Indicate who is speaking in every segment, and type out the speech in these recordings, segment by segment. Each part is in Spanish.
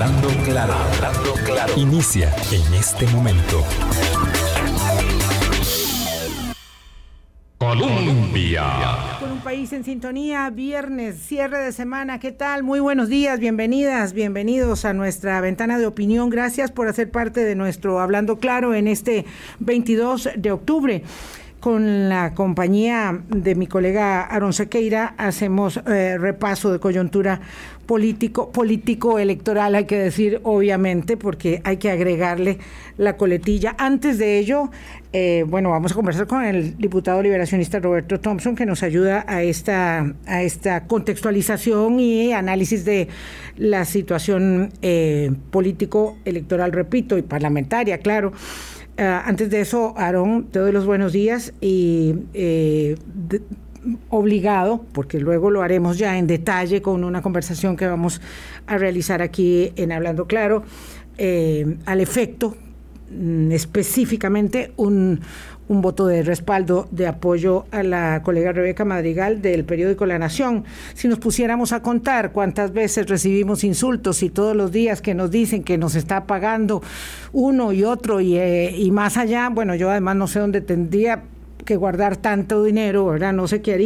Speaker 1: Hablando claro, hablando claro. Inicia en este momento. Colombia.
Speaker 2: Con un país en sintonía, viernes, cierre de semana, ¿qué tal? Muy buenos días, bienvenidas, bienvenidos a nuestra ventana de opinión. Gracias por hacer parte de nuestro Hablando Claro en este 22 de octubre con la compañía de mi colega Aaron Sequeira hacemos eh, repaso de coyuntura político, político electoral, hay que decir obviamente, porque hay que agregarle la coletilla. Antes de ello, eh, bueno, vamos a conversar con el diputado liberacionista Roberto Thompson, que nos ayuda a esta, a esta contextualización y análisis de la situación eh, político-electoral, repito, y parlamentaria, claro. Eh, antes de eso, Aarón, te doy los buenos días y obligado, porque luego lo haremos ya en detalle con una conversación que vamos a realizar aquí en Hablando Claro, eh, al efecto mm, específicamente un, un voto de respaldo, de apoyo a la colega Rebeca Madrigal del periódico La Nación. Si nos pusiéramos a contar cuántas veces recibimos insultos y todos los días que nos dicen que nos está pagando uno y otro y, eh, y más allá, bueno, yo además no sé dónde tendría que guardar tanto dinero, ¿verdad? No sé qué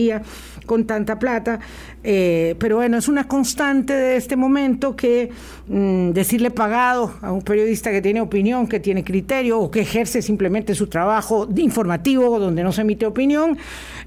Speaker 2: con tanta plata, eh, pero bueno, es una constante de este momento que mm, decirle pagado a un periodista que tiene opinión, que tiene criterio o que ejerce simplemente su trabajo informativo donde no se emite opinión,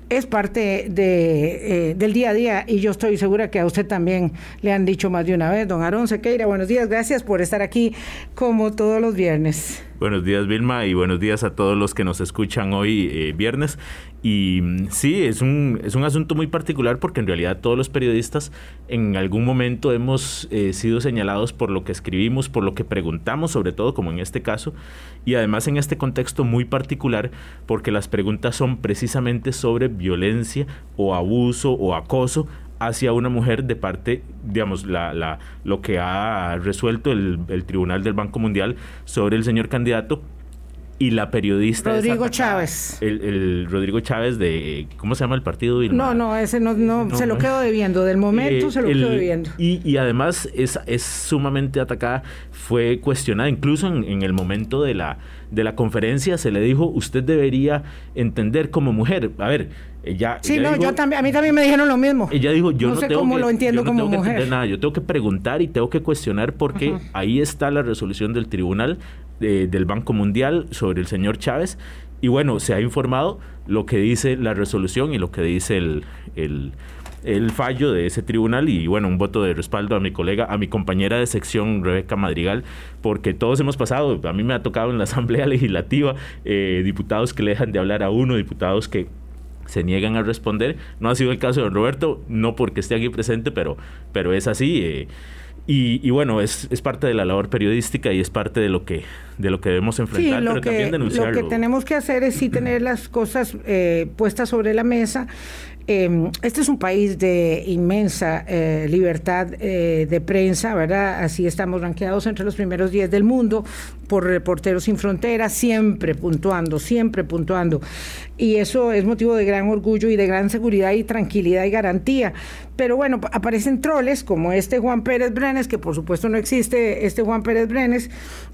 Speaker 2: es parte de, eh, del día a día y yo estoy segura que a usted también le han dicho más de una vez, don Aarón Sequeira, buenos días, gracias por estar aquí como todos los viernes.
Speaker 3: Buenos días Vilma y buenos días a todos los que nos escuchan hoy eh, viernes. Y mm, sí, es un, es un asunto muy particular porque en realidad todos los periodistas en algún momento hemos eh, sido señalados por lo que escribimos, por lo que preguntamos, sobre todo como en este caso, y además en este contexto muy particular porque las preguntas son precisamente sobre violencia o abuso o acoso hacia una mujer de parte, digamos, la, la, lo que ha resuelto el, el Tribunal del Banco Mundial sobre el señor candidato y la periodista
Speaker 2: Rodrigo Chávez.
Speaker 3: El, el, Rodrigo Chávez de cómo se llama el partido
Speaker 2: no no ese no, no, no se lo quedo debiendo del momento eh, se lo el, quedo debiendo.
Speaker 3: y, y además es, es sumamente atacada fue cuestionada incluso en, en, el momento de la de la conferencia se le dijo usted debería entender como mujer a ver ella,
Speaker 2: sí,
Speaker 3: ella
Speaker 2: no,
Speaker 3: dijo,
Speaker 2: yo también, a mí también me dijeron lo mismo.
Speaker 3: Ella dijo, yo no,
Speaker 2: no sé
Speaker 3: tengo
Speaker 2: cómo
Speaker 3: que,
Speaker 2: lo entiendo
Speaker 3: yo no
Speaker 2: como
Speaker 3: tengo
Speaker 2: mujer.
Speaker 3: Que nada, yo tengo que preguntar y tengo que cuestionar porque ahí está la resolución del tribunal de, del Banco Mundial sobre el señor Chávez. Y bueno, se ha informado lo que dice la resolución y lo que dice el, el, el, fallo de ese tribunal y bueno, un voto de respaldo a mi colega, a mi compañera de sección Rebeca Madrigal, porque todos hemos pasado, a mí me ha tocado en la Asamblea Legislativa, eh, diputados que le dejan de hablar a uno, diputados que se niegan a responder. No ha sido el caso de don Roberto, no porque esté aquí presente, pero, pero es así. Eh, y, y, bueno, es, es, parte de la labor periodística y es parte de lo que, de lo que debemos enfrentar,
Speaker 2: sí,
Speaker 3: pero
Speaker 2: que,
Speaker 3: también denunciarlo.
Speaker 2: Lo que tenemos que hacer es sí tener las cosas eh, puestas sobre la mesa. Eh, este es un país de inmensa eh, libertad eh, de prensa, ¿verdad? Así estamos ranqueados entre los primeros 10 del mundo por Reporteros Sin Fronteras, siempre puntuando, siempre puntuando. Y eso es motivo de gran orgullo y de gran seguridad y tranquilidad y garantía. Pero bueno, aparecen troles como este Juan Pérez Brenes, que por supuesto no existe este Juan Pérez Brenes,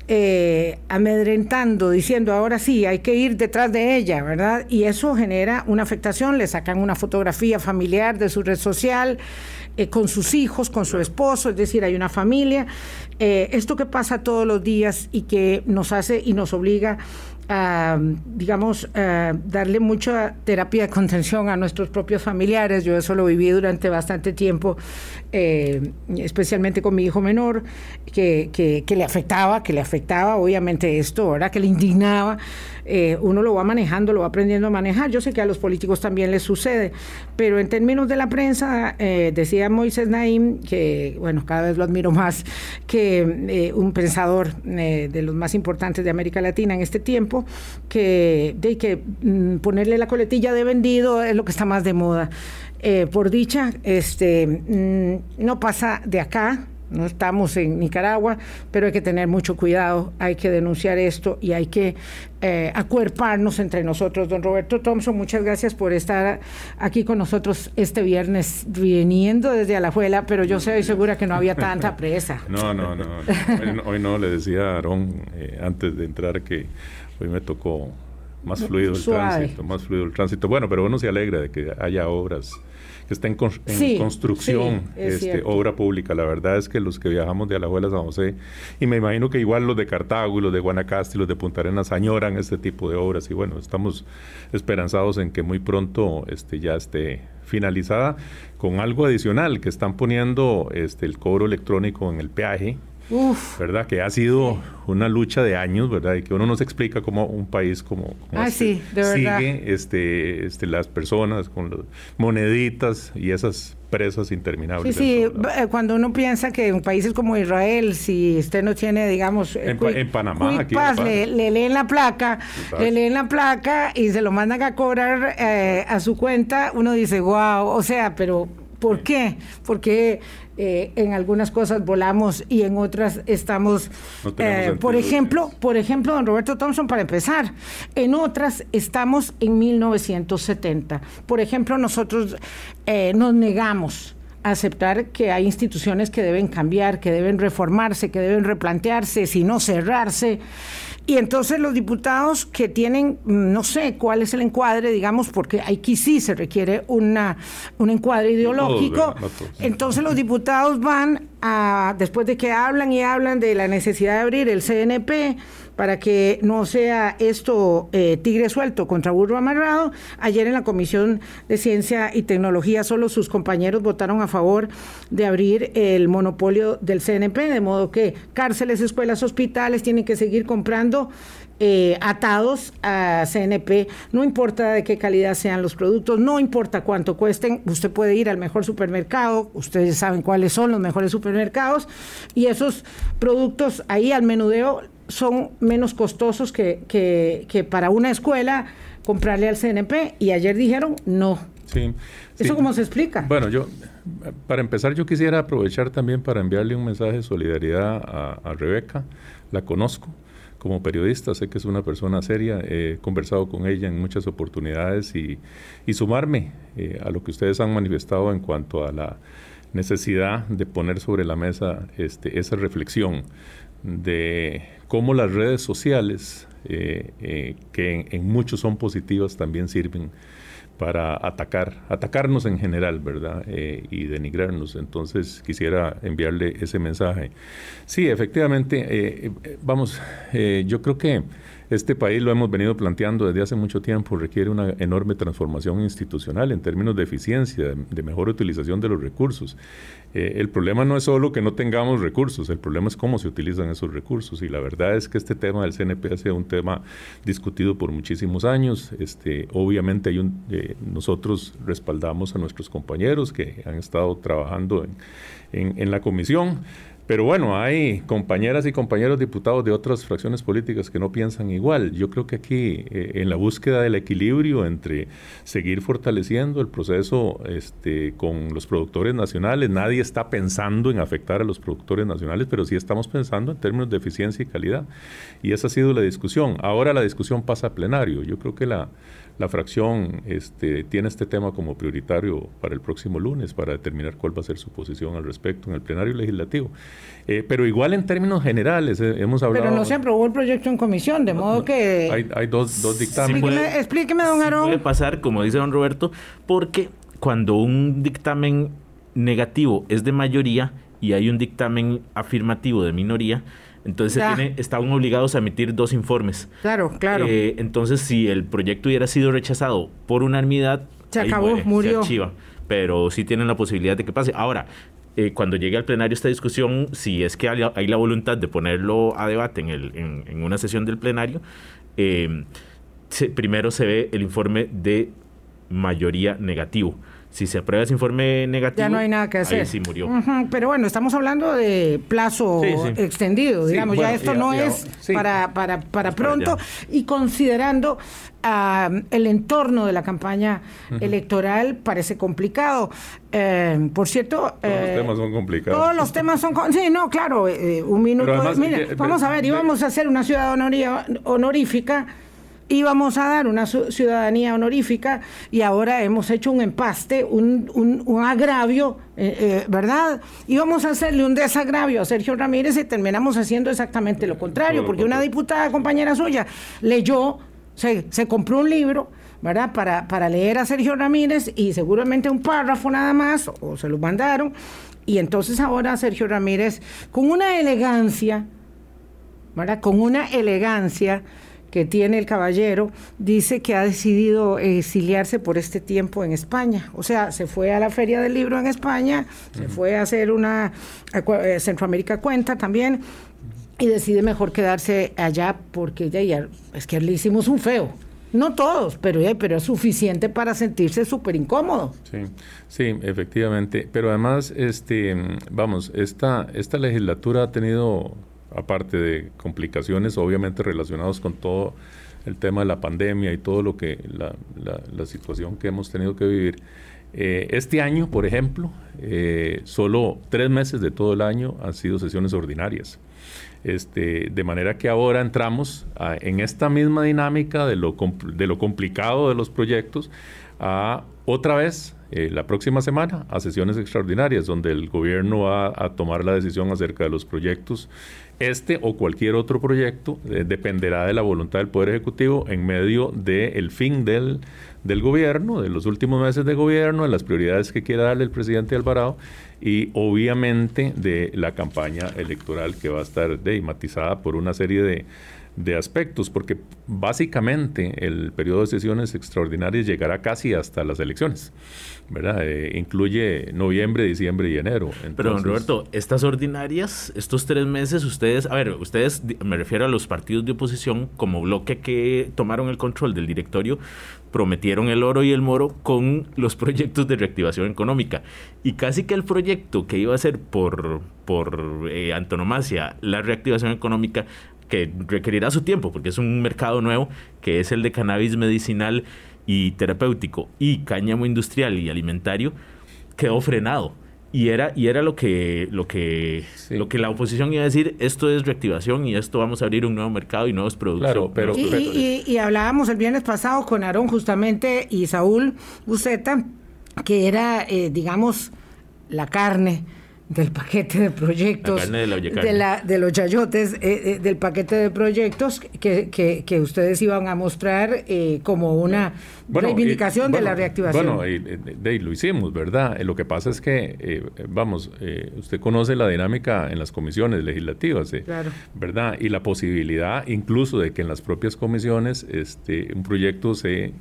Speaker 2: eh, amedrentando, diciendo ahora sí, hay que ir detrás de ella, ¿verdad? Y eso genera una afectación, le sacan una fotografía familiar de su red social, eh, con sus hijos, con su esposo, es decir, hay una familia. Eh, esto que pasa todos los días y que nos hace y nos obliga a, digamos, a darle mucha terapia de contención a nuestros propios familiares. Yo eso lo viví durante bastante tiempo, eh, especialmente con mi hijo menor, que, que, le afectaba, que le afectaba, obviamente esto, ¿verdad? Que le indignaba. Eh, uno lo va manejando, lo va aprendiendo a manejar. Yo sé que a los políticos también les sucede, pero en términos de la prensa, eh, decía Moisés Naim, que, bueno, cada vez lo admiro más, que un pensador de los más importantes de América Latina en este tiempo, que, de que mm, ponerle la coletilla de vendido es lo que está más de moda. Eh, por dicha, este, mm, no pasa de acá, no estamos en Nicaragua, pero hay que tener mucho cuidado, hay que denunciar esto y hay que eh, acuerparnos entre nosotros. Don Roberto Thompson, muchas gracias por estar aquí con nosotros este viernes, viniendo desde Alajuela, pero yo soy segura que no había tanta presa.
Speaker 4: No, no, no. Hoy no, le decía a Aarón eh, antes de entrar que hoy me tocó más fluido el tránsito, más fluido el tránsito. Bueno, pero uno se alegra de que haya obras que está en, construcción este, obra pública. La verdad es que los que viajamos de Alajuela a San José, y me imagino que igual los de Cartago y los de Guanacaste y los de Punta Arenas añoran este tipo de obras. Y bueno, estamos esperanzados en que muy pronto este, ya esté finalizada con algo adicional que están poniendo este, el cobro electrónico en el peaje ¿verdad? Que ha sido una lucha de años, ¿verdad? Y que uno no se explica cómo un país como,
Speaker 2: ah,
Speaker 4: este sigue este, este, las personas con las moneditas y esas presas interminables.
Speaker 2: Sí, sí, eh, cuando uno piensa que en países como Israel, si usted no tiene, digamos...
Speaker 4: En, Panamá, aquí
Speaker 2: le, leen la placa, le leen la placa y se lo mandan a cobrar eh, a su cuenta, uno dice, wow, o sea, pero ¿por qué? Porque eh, en algunas cosas volamos y en otras estamos, eh, por ejemplo, por ejemplo, don Roberto Thompson, para empezar, en otras estamos en 1970. Por ejemplo, nosotros eh, nos negamos a aceptar que hay instituciones que deben cambiar, que deben reformarse, que deben replantearse, si no cerrarse. Y entonces los diputados que tienen, mm, no sé cuál es el encuadre, digamos, porque aquí sí se requiere una, un encuadre ideológico, entonces los diputados van a, después de que hablan y hablan de la necesidad de abrir el CNP, para que no sea esto eh, tigre suelto contra burro amarrado. Ayer en la Comisión de Ciencia y Tecnología solo sus compañeros votaron a favor de abrir el monopolio del CNP, de modo que cárceles, escuelas, hospitales tienen que seguir comprando eh, atados a CNP, no importa de qué calidad sean los productos, no importa cuánto cuesten, usted puede ir al mejor supermercado, ustedes saben cuáles son los mejores supermercados, y esos productos ahí al menudeo son menos costosos que, que, para una escuela comprarle al CNP y ayer dijeron no.
Speaker 4: Sí,
Speaker 2: ¿Eso cómo se explica?
Speaker 4: Bueno, yo, para empezar, yo quisiera aprovechar también para enviarle un mensaje de solidaridad a, Rebeca. La conozco como periodista, sé que es una persona seria, he conversado con ella en muchas oportunidades y, y sumarme eh, a lo que ustedes han manifestado en cuanto a la necesidad de poner sobre la mesa este, esa reflexión de cómo las redes sociales, eh, eh, que en, muchos son positivas, también sirven para atacar, atacarnos en general, ¿verdad? Eh, y denigrarnos. Entonces quisiera enviarle ese mensaje. Sí, efectivamente, vamos, yo creo que este país, lo hemos venido planteando desde hace mucho tiempo, requiere una enorme transformación institucional en términos de eficiencia, de mejor utilización de los recursos. Eh, el problema no es solo que no tengamos recursos, el problema es cómo se utilizan esos recursos. Y la verdad es que este tema del CNP ha sido un tema discutido por muchísimos años. Este, obviamente eh, nosotros respaldamos a nuestros compañeros que han estado trabajando en, en la comisión. Pero bueno, hay compañeras y compañeros diputados de otras fracciones políticas que no piensan igual. Yo creo que aquí, eh, en la búsqueda del equilibrio entre seguir fortaleciendo el proceso este, con los productores nacionales, nadie está pensando en afectar a los productores nacionales, pero sí estamos pensando en términos de eficiencia y calidad. Y esa ha sido la discusión. Ahora la discusión pasa a plenario. Yo creo que la, la fracción este, tiene este tema como prioritario para el próximo lunes para determinar cuál va a ser su posición al respecto en el plenario legislativo. Eh, pero igual en términos generales, eh, hemos hablado...
Speaker 2: Pero no se aprobó el proyecto en comisión, de modo que...
Speaker 4: Hay, dos, dos dictámenes.
Speaker 2: explíqueme, don Aarón.
Speaker 3: puede pasar, como dice don Roberto, porque cuando un dictamen negativo es de mayoría y hay un dictamen afirmativo de minoría, entonces estaban obligados a emitir dos informes.
Speaker 2: Claro, claro.
Speaker 3: Eh, entonces, si el proyecto hubiera sido rechazado por unanimidad,
Speaker 2: se acabó, murió.
Speaker 3: pero sí tienen la posibilidad de que pase. Ahora, eh, cuando llegue al plenario esta discusión, si es que hay, la voluntad de ponerlo a debate en, el, en, una sesión del plenario, eh, primero se ve el informe de mayoría negativo Si se aprueba ese informe negativo,
Speaker 2: ya no hay nada que hacer.
Speaker 3: Ahí sí murió.
Speaker 2: Pero bueno, estamos hablando de plazo extendido, digamos, ya esto no es para, para, para pronto y considerando el entorno de la campaña electoral parece complicado. Eh, por cierto,
Speaker 4: todos los eh, temas son complicados.
Speaker 2: Todos los temas son sí, no, claro, eh, un minuto. vamos a ver, íbamos a hacer una ciudad honorífica íbamos a dar una ciudadanía honorífica y ahora hemos hecho un empaste, un, un, agravio, eh, eh, ¿verdad? Íbamos a hacerle un desagravio a Sergio Ramírez y terminamos haciendo exactamente lo contrario, porque una diputada compañera suya leyó, se, se compró un libro. ¿verdad? Para, para leer a Sergio Ramírez y seguramente un párrafo nada más, o se lo mandaron, y entonces ahora Sergio Ramírez, con una elegancia, ¿verdad? Con una elegancia, que tiene el caballero, dice que ha decidido exiliarse por este tiempo en España. O sea, se fue a la Feria del Libro en España, se fue a hacer una eh, Centroamérica Cuenta también y decide mejor quedarse allá porque ya, es que le hicimos un feo. No todos, pero, pero es suficiente para sentirse súper incómodo.
Speaker 4: Sí, sí, efectivamente. Pero además, este, vamos, esta, esta legislatura ha tenido aparte de complicaciones obviamente relacionadas con todo el tema de la pandemia y todo lo que la, situación que hemos tenido que vivir. Eh, este año, por ejemplo, eh, solo tres meses de todo el año han sido sesiones ordinarias. Este, de manera que ahora entramos en esta misma dinámica de lo, de lo complicado de los proyectos a otra vez eh, la próxima semana a sesiones extraordinarias donde el gobierno va a tomar la decisión acerca de los proyectos este o cualquier otro proyecto eh, dependerá de la voluntad del Poder Ejecutivo en medio del fin del, del gobierno, de los últimos meses de gobierno, de las prioridades que quiera darle el presidente Alvarado y obviamente de la campaña electoral que va a estar matizada por una serie de, de aspectos, porque básicamente el periodo de sesiones extraordinarias llegará casi hasta las elecciones. ¿verdad? Eh, incluye noviembre, diciembre y enero.
Speaker 3: Pero, don Roberto, estas ordinarias, estos tres meses, ustedes, a ver, ustedes, me refiero a los partidos de oposición, como bloque que tomaron el control del directorio, prometieron el oro y el moro con los proyectos de reactivación económica. Y casi que el proyecto que iba a ser por, por eh, antonomasia la reactivación económica, que requerirá su tiempo, porque es un mercado nuevo, que es el de cannabis medicinal, y terapéutico y cáñamo industrial y alimentario quedó frenado. Y era y era lo que lo que lo que la oposición iba a decir esto es reactivación y esto vamos a abrir un nuevo mercado y nuevos productos
Speaker 2: pero, y, hablábamos el viernes pasado con Aarón justamente y Saúl Buceta que era eh, digamos la carne del paquete de proyectos, de, la, de, los chayotes, eh, eh, del paquete de proyectos que, que, ustedes iban a mostrar eh, como una reivindicación de la reactivación.
Speaker 4: Bueno, y, lo hicimos, ¿verdad? lo que pasa es que, vamos, usted conoce la dinámica en las comisiones legislativas, ¿verdad? Y la posibilidad incluso de que en las propias comisiones este, un proyecto se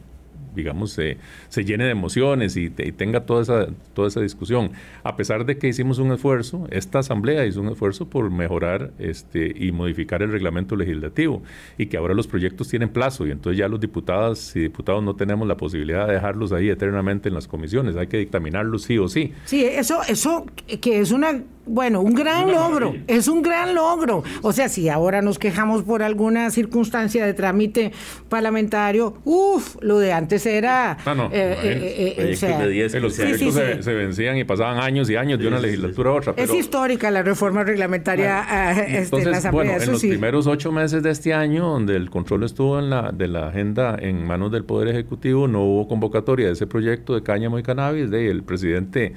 Speaker 4: digamos, se, se llene de emociones y, tenga toda esa, toda esa discusión. A pesar de que hicimos un esfuerzo, esta asamblea hizo un esfuerzo por mejorar este, y modificar el reglamento legislativo y que ahora los proyectos tienen plazo y entonces ya los diputadas y diputados no tenemos la posibilidad de dejarlos ahí eternamente en las comisiones, hay que dictaminarlos sí o sí.
Speaker 2: Sí, eso, eso que es una bueno, un gran logro, es un gran logro. O sea, si ahora nos quejamos por alguna circunstancia de trámite parlamentario, uff, lo de antes era...
Speaker 4: Ah, no, eh, eh, eh, o los proyectos se, vencían y pasaban años y años de una legislatura a otra.
Speaker 2: Es histórica la reforma reglamentaria ah, este, en la Asamblea.
Speaker 4: Bueno, en los primeros ocho meses de este año, donde el control estuvo en la, de la agenda en manos del Poder Ejecutivo, no hubo convocatoria de ese proyecto de cáñamo y cannabis, de el presidente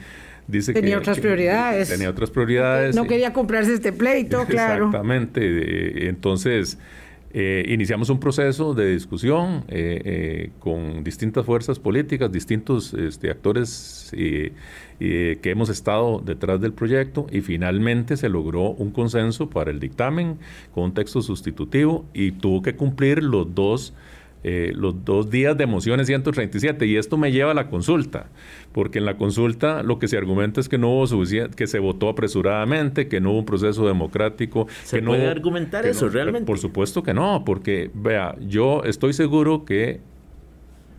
Speaker 4: dice
Speaker 2: tenía otras prioridades.
Speaker 4: Tenía otras prioridades.
Speaker 2: No quería comprarse este pleito, claro.
Speaker 4: Exactamente. Entonces, eh, iniciamos un proceso de discusión eh, eh, con distintas fuerzas políticas, distintos este, actores que hemos estado detrás del proyecto y finalmente se logró un consenso para el dictamen con un texto sustitutivo y tuvo que cumplir los dos eh, los dos días de mociones 137 y esto me lleva a la consulta, porque en la consulta lo que se argumenta es que no hubo suficiente, que se votó apresuradamente, que no hubo un proceso democrático.
Speaker 3: ¿Se
Speaker 4: que
Speaker 3: puede argumentar eso realmente?
Speaker 4: Por supuesto que no, porque vea, yo estoy seguro que,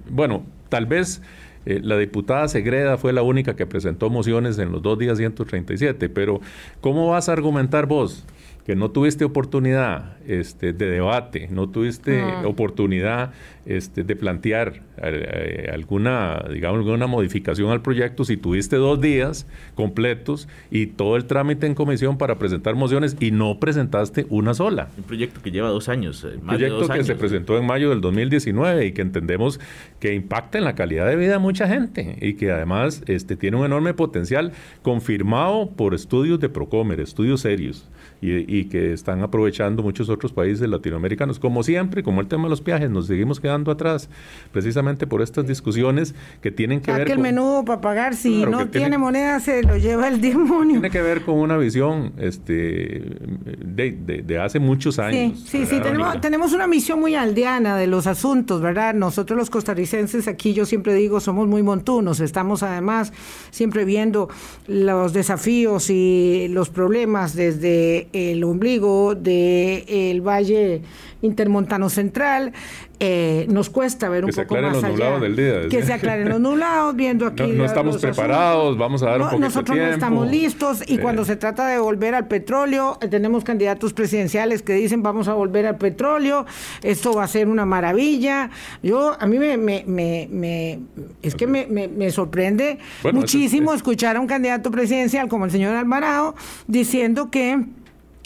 Speaker 4: bueno, tal vez Eh, la diputada Segreda fue la única que presentó mociones en los dos días 137, pero ¿cómo vas a argumentar vos? Que no tuviste oportunidad este, de debate, no tuviste ah. oportunidad este, de plantear eh, alguna, digamos, alguna modificación al proyecto, si tuviste dos días completos y todo el trámite en comisión para presentar mociones y no presentaste una sola.
Speaker 3: Un proyecto que lleva dos años.
Speaker 4: Eh, un proyecto que se presentó en mayo del 2019 y que entendemos que impacta en la calidad de vida de mucha gente y que además este, tiene un enorme potencial confirmado por estudios de Procomer, estudios serios y, que están aprovechando muchos otros países latinoamericanos. Como siempre, como el tema de los viajes, nos seguimos quedando atrás, precisamente por estas discusiones que tienen que ver
Speaker 2: que el menudo para pagar, si no tiene, moneda, se lo lleva el demonio.
Speaker 4: Tiene que ver con una visión este, de, hace muchos años.
Speaker 2: Sí, sí, sí tenemos, tenemos una misión muy aldeana de los asuntos, ¿verdad? Nosotros los costarricenses aquí, yo siempre digo, somos muy montunos, estamos además siempre viendo los desafíos y los problemas desde el ombligo del Valle Intermontano Central, eh, nos cuesta ver un poco más
Speaker 4: los
Speaker 2: allá.
Speaker 4: Del día,
Speaker 2: que se aclaren los nublados, viendo aquí.
Speaker 4: No, estamos preparados, vamos a dar un poquito
Speaker 2: Nosotros no estamos listos y cuando se trata de volver al petróleo, eh, tenemos candidatos presidenciales que dicen vamos a volver al petróleo, esto va a ser una maravilla. Yo, a mí me, me, me, es que me, sorprende muchísimo escuchar a un candidato presidencial como el señor Alvarado diciendo que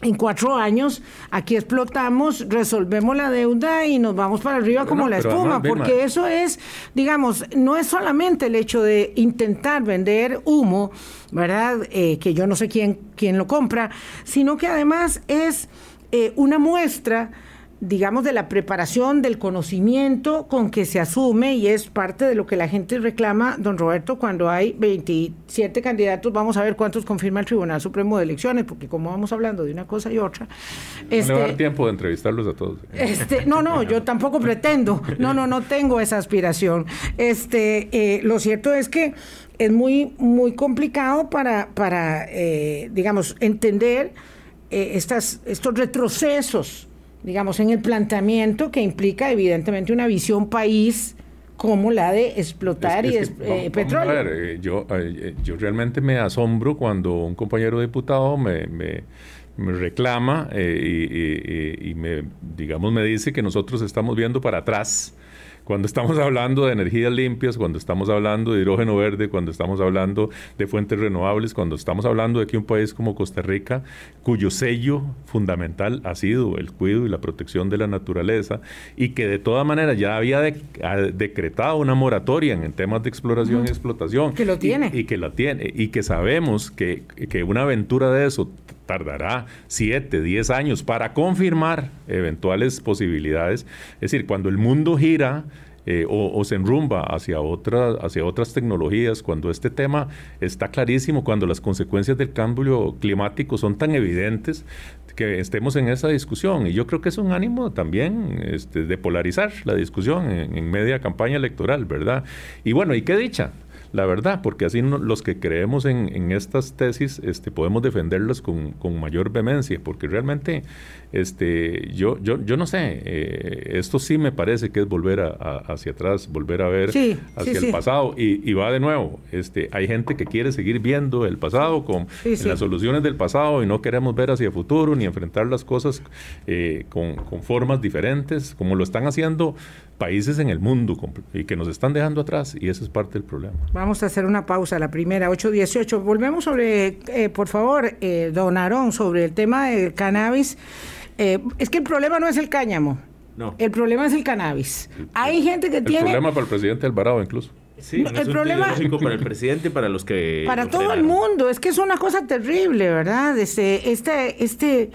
Speaker 2: en cuatro años aquí explotamos, resolvemos la deuda y nos vamos para arriba como la espuma, porque eso es, digamos, no es solamente el hecho de intentar vender humo, ¿verdad? Eh, que yo no sé quién, quién lo compra, sino que además es eh, una muestra digamos, de la preparación, del conocimiento con que se asume y es parte de lo que la gente reclama, don Roberto, cuando hay 27 candidatos, vamos a ver cuántos confirma el Tribunal Supremo de Elecciones, porque como vamos hablando de una cosa y otra...
Speaker 4: Este, no dar tiempo de entrevistarlos a todos.
Speaker 2: Este, no, no, yo tampoco pretendo, no, no, no tengo esa aspiración. Este, eh, lo cierto es que es muy, muy complicado para, para eh, digamos, entender eh, estas, estos retrocesos digamos, en el planteamiento que implica evidentemente una visión país como la de explotar y eh, petróleo.
Speaker 4: Eh, yo, eh, yo realmente me asombro cuando un compañero diputado me, me, reclama y, y, me, digamos, me dice que nosotros estamos viendo para atrás cuando estamos hablando de energías limpias, cuando estamos hablando de hidrógeno verde, cuando estamos hablando de fuentes renovables, cuando estamos hablando de que un país como Costa Rica, cuyo sello fundamental ha sido el cuidado y la protección de la naturaleza, y que de todas maneras ya había decretado una moratoria en temas de exploración y explotación.
Speaker 2: Que lo tiene.
Speaker 4: Y, que la tiene, y que sabemos que, que una aventura de eso tardará 7, 10 años para confirmar eventuales posibilidades. Es decir, cuando el mundo gira eh, o, se enrumba hacia, otra, hacia otras tecnologías, cuando este tema está clarísimo, cuando las consecuencias del cambio climático son tan evidentes, que estemos en esa discusión. Y yo creo que es un ánimo también este, de polarizar la discusión en, en media campaña electoral, ¿verdad? Y bueno, ¿y qué dicha? La verdad, porque así los que creemos en, estas tesis este, podemos defenderlas con, mayor vehemencia, porque realmente este, yo, yo, yo no sé, eh, esto sí me parece que es volver hacia atrás, volver a ver hacia el pasado, y, va de nuevo, este, hay gente que quiere seguir viendo el pasado con las soluciones del pasado y no queremos ver hacia el futuro ni enfrentar las cosas eh, con, con formas diferentes, como lo están haciendo países en el mundo y que nos están dejando atrás y ese es parte del problema.
Speaker 2: Vamos a hacer una pausa, la primera, 8.18. Volvemos sobre, eh, por favor, eh, don Aarón, sobre el tema del cannabis. Eh, es que el problema no es el cáñamo. No. El problema es el cannabis. Hay gente que tiene...
Speaker 4: El problema para el presidente Alvarado incluso.
Speaker 3: Sí, el problema para el presidente y para los que...
Speaker 2: Para todo el mundo. Es que es una cosa terrible, ¿verdad? Este, este, este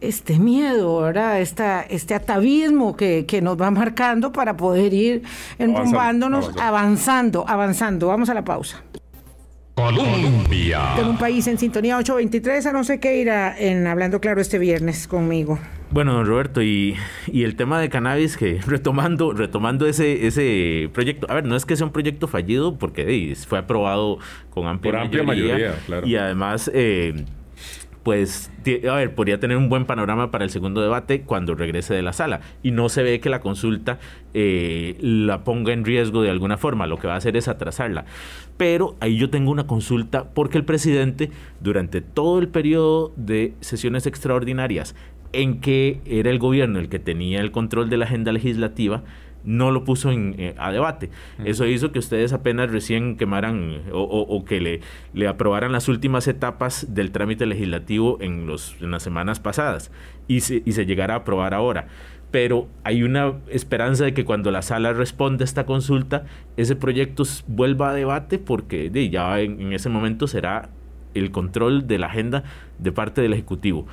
Speaker 2: este miedo, ¿verdad? Esta, este atavismo que, que, nos va marcando para poder ir enrumbándonos, avanzando, avanzando. Vamos a la pausa.
Speaker 1: Colombia.
Speaker 2: En un país en sintonía 823, a no sé qué irá en Hablando Claro este viernes conmigo.
Speaker 3: Bueno, don Roberto, y, y, el tema de cannabis, que retomando, retomando ese, ese proyecto, a ver, no es que sea un proyecto fallido, porque fue aprobado con amplia,
Speaker 4: Por amplia mayoría, claro.
Speaker 3: Y además... Eh, pues, a ver, podría tener un buen panorama para el segundo debate cuando regrese de la sala. Y no se ve que la consulta eh, la ponga en riesgo de alguna forma. Lo que va a hacer es atrasarla. Pero ahí yo tengo una consulta porque el presidente, durante todo el periodo de sesiones extraordinarias en que era el gobierno el que tenía el control de la agenda legislativa, no lo puso en, eh, a debate. Eso hizo que ustedes apenas recién quemaran o, que le, le, aprobaran las últimas etapas del trámite legislativo en, los, en las semanas pasadas y se, y se llegara a aprobar ahora. Pero hay una esperanza de que cuando la sala responda a esta consulta, ese proyecto vuelva a debate porque ya en, ese momento será el control de la agenda de parte del Ejecutivo.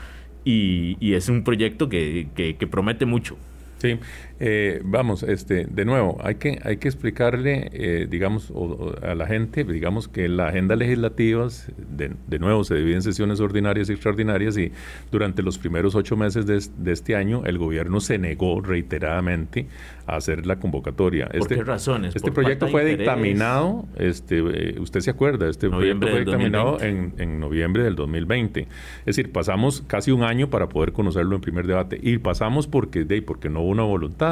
Speaker 3: Y, y es un proyecto que, que promete mucho.
Speaker 4: Sí, eh, vamos, este, de nuevo, hay que, hay que explicarle, eh, digamos, a la gente, digamos que la agenda legislativa, de, de, nuevo, se divide en sesiones ordinarias y extraordinarias y durante los primeros ocho meses de, este año el gobierno se negó reiteradamente a hacer la convocatoria.
Speaker 3: ¿Por este, qué razones?
Speaker 4: Este proyecto fue dictaminado, este, eh, usted se acuerda, este proyecto fue dictaminado en, en noviembre del 2020. Es decir, pasamos casi un año para poder conocerlo en primer debate y pasamos porque, de, porque no hubo una voluntad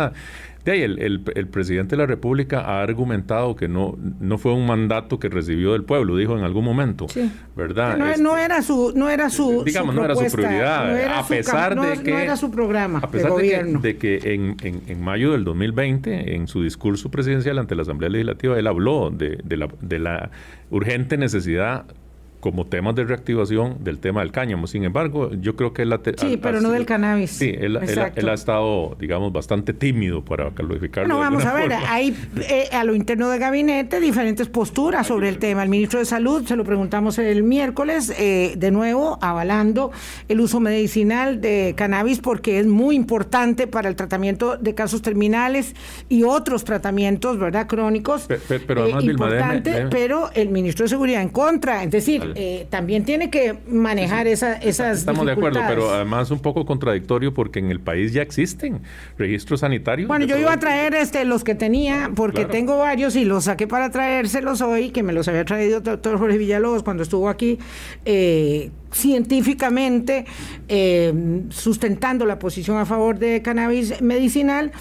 Speaker 4: de ahí, el, el, presidente de la República ha argumentado que no, no fue un mandato que recibió del pueblo, dijo en algún momento, ¿verdad?
Speaker 2: No, no, era su, no era su,
Speaker 4: digamos, no era su prioridad, a pesar de que
Speaker 2: no era su programa
Speaker 4: a pesar de, gobierno. Que, de que en, en, en, mayo del 2020, en su discurso presidencial ante la Asamblea Legislativa, él habló de, de, la, de la urgente necesidad como temas de reactivación del tema del cáñamo. Sin embargo, yo creo que él
Speaker 2: ha... Sí, pero no del cannabis.
Speaker 4: Sí, él, ha estado, digamos, bastante tímido para calificarlo.
Speaker 2: No, vamos a ver, hay eh, a lo interno del gabinete diferentes posturas sobre el tema. El ministro de Salud, se lo preguntamos el miércoles, eh, de nuevo, avalando el uso medicinal de cannabis porque es muy importante para el tratamiento de casos terminales y otros tratamientos, ¿verdad?, crónicos.
Speaker 4: pero además,
Speaker 2: eh, importante, pero el ministro de Seguridad en contra. Es decir, eh, también tiene que manejar esa, esas
Speaker 4: Estamos de acuerdo, pero además un poco contradictorio porque en el país ya existen registros sanitarios.
Speaker 2: Bueno, yo iba a traer este los que tenía, porque tengo varios y los saqué para traérselos hoy, que me los había traído el doctor Jorge Villalobos cuando estuvo aquí. Eh, científicamente eh, sustentando la posición a favor de cannabis medicinal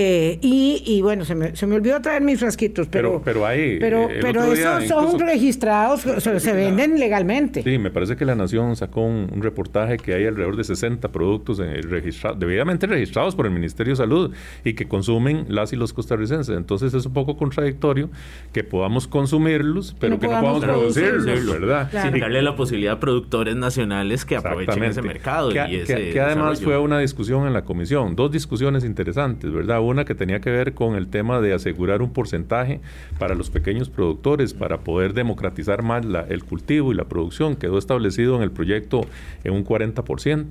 Speaker 2: eh, y, bueno, se me, se me, olvidó traer mis frasquitos, pero,
Speaker 4: pero, ahí,
Speaker 2: pero, pero esos son registrados, se, venden legalmente.
Speaker 4: Sí, me parece que la Nación sacó un, reportaje que hay alrededor de 60 productos eh, registrados, debidamente registrados por el Ministerio de Salud y que consumen las y los costarricenses. Entonces es un poco contradictorio que podamos consumirlos, pero que no podamos producirlos, ¿verdad?
Speaker 3: Sin darle la posibilidad a productores nacionales que aprovechen ese mercado.
Speaker 4: Que, y que además fue una discusión en la comisión, dos discusiones interesantes, ¿verdad? Una que tenía que ver con el tema de asegurar un porcentaje para los pequeños productores para poder democratizar más el cultivo y la producción. Quedó establecido en el proyecto en un 40%.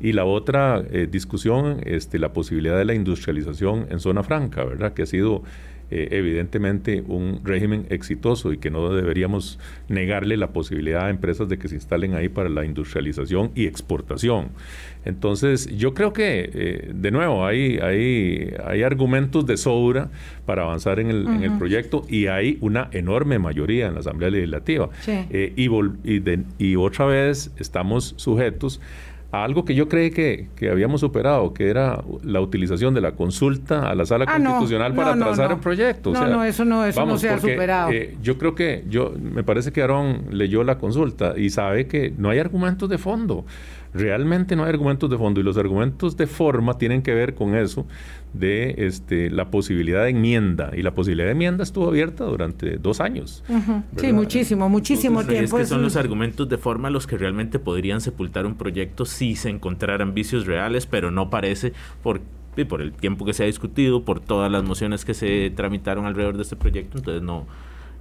Speaker 4: Y la otra eh, discusión, este, la posibilidad de la industrialización en zona franca, ¿verdad? Que ha sido eh, evidentemente un régimen exitoso y que no deberíamos negarle la posibilidad a empresas de que se instalen ahí para la industrialización y exportación. Entonces, yo creo que, eh, de nuevo, hay, hay, hay argumentos de sobra para avanzar en el, en el, proyecto y hay una enorme mayoría en la Asamblea Legislativa. Eh, y, y, y otra vez estamos sujetos algo que yo creí que, que, habíamos superado, que era la utilización de la consulta a la sala ah, constitucional para trazar el proyecto.
Speaker 2: No, no, eso no, eso no se ha superado.
Speaker 4: Eh, yo creo que, yo me parece que Aarón leyó la consulta y sabe que no hay argumentos de fondo. Realmente no hay argumentos de fondo y los argumentos de forma tienen que ver con eso de este, la posibilidad de enmienda y la posibilidad de enmienda estuvo abierta durante dos años.
Speaker 2: Sí, muchísimo, muchísimo tiempo.
Speaker 3: Es que son los argumentos de forma los que realmente podrían sepultar un proyecto si se encontraran vicios reales, pero no parece por por el tiempo que se ha discutido, por todas las mociones que se tramitaron alrededor de este proyecto, entonces no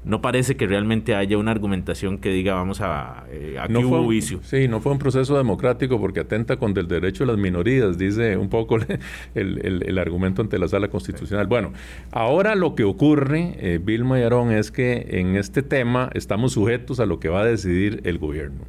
Speaker 3: no parece que realmente haya una argumentación que diga vamos a eh, aquí no hubo vicio.
Speaker 4: Sí, no fue un proceso democrático porque atenta contra el derecho de las minorías, dice un poco el, el, argumento ante la sala constitucional. Bueno, ahora lo que ocurre, eh, Vilma y Aarón, es que en este tema estamos sujetos a lo que va a decidir el gobierno.